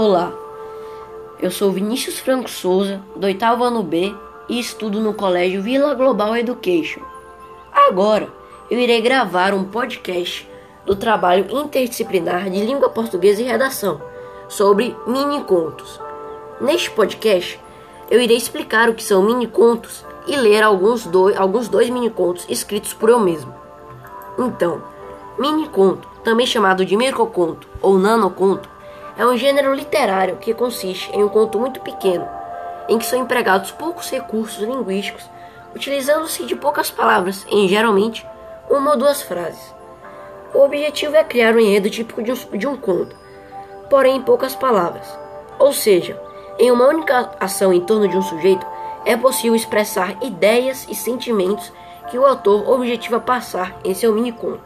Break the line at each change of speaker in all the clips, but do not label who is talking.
Olá, eu sou Vinícius Franco Souza, do oitavo ano B e estudo no Colégio Vila Global Education. Agora eu irei gravar um podcast do trabalho interdisciplinar de língua portuguesa e redação sobre mini contos. Neste podcast eu irei explicar o que são mini contos e ler alguns, do, alguns dois mini contos escritos por eu mesmo. Então, mini conto, também chamado de microconto ou nanoconto, é um gênero literário que consiste em um conto muito pequeno, em que são empregados poucos recursos linguísticos, utilizando-se de poucas palavras em geralmente uma ou duas frases. O objetivo é criar um enredo típico de um, de um conto, porém em poucas palavras. Ou seja, em uma única ação em torno de um sujeito, é possível expressar ideias e sentimentos que o autor objetiva passar em seu mini-conto.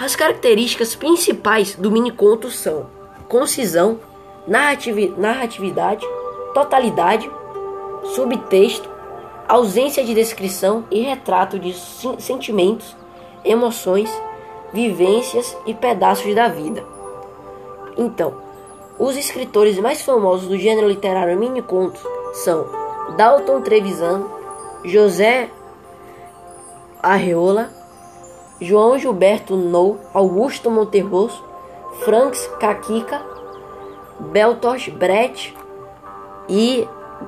As características principais do mini-conto são concisão, narratividade, totalidade, subtexto, ausência de descrição e retrato de sentimentos, emoções, vivências e pedaços da vida. Então, os escritores mais famosos do gênero literário mini-contos são Dalton Trevisan, José Arreola, João Gilberto Nou, Augusto Monterroso, Franks Kakika, Beltosh Brett e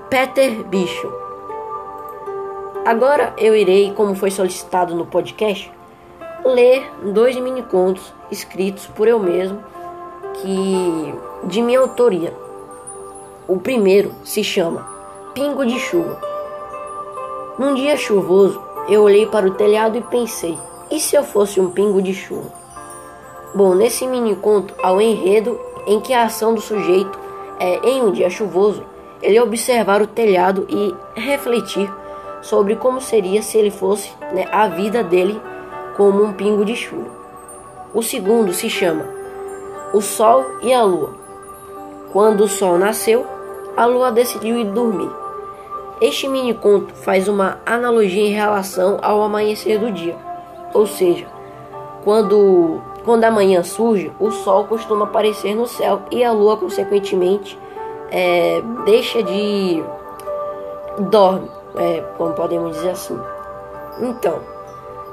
Peter Bicho. Agora eu irei, como foi solicitado no podcast, ler dois mini contos escritos por eu mesmo, que de minha autoria. O primeiro se chama Pingo de Chuva. Num dia chuvoso, eu olhei para o telhado e pensei: e se eu fosse um pingo de chuva? Bom, nesse mini conto há um enredo em que a ação do sujeito é, em um dia chuvoso, ele observar o telhado e refletir sobre como seria se ele fosse né, a vida dele como um pingo de chuva. O segundo se chama O Sol e a Lua. Quando o Sol nasceu, a Lua decidiu ir dormir. Este mini conto faz uma analogia em relação ao amanhecer do dia, ou seja, quando quando a manhã surge, o sol costuma aparecer no céu e a lua, consequentemente, é, deixa de. dorme, é, como podemos dizer assim. Então,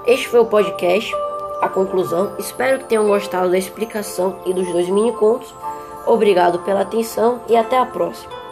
este foi o podcast, a conclusão. Espero que tenham gostado da explicação e dos dois mini contos. Obrigado pela atenção e até a próxima.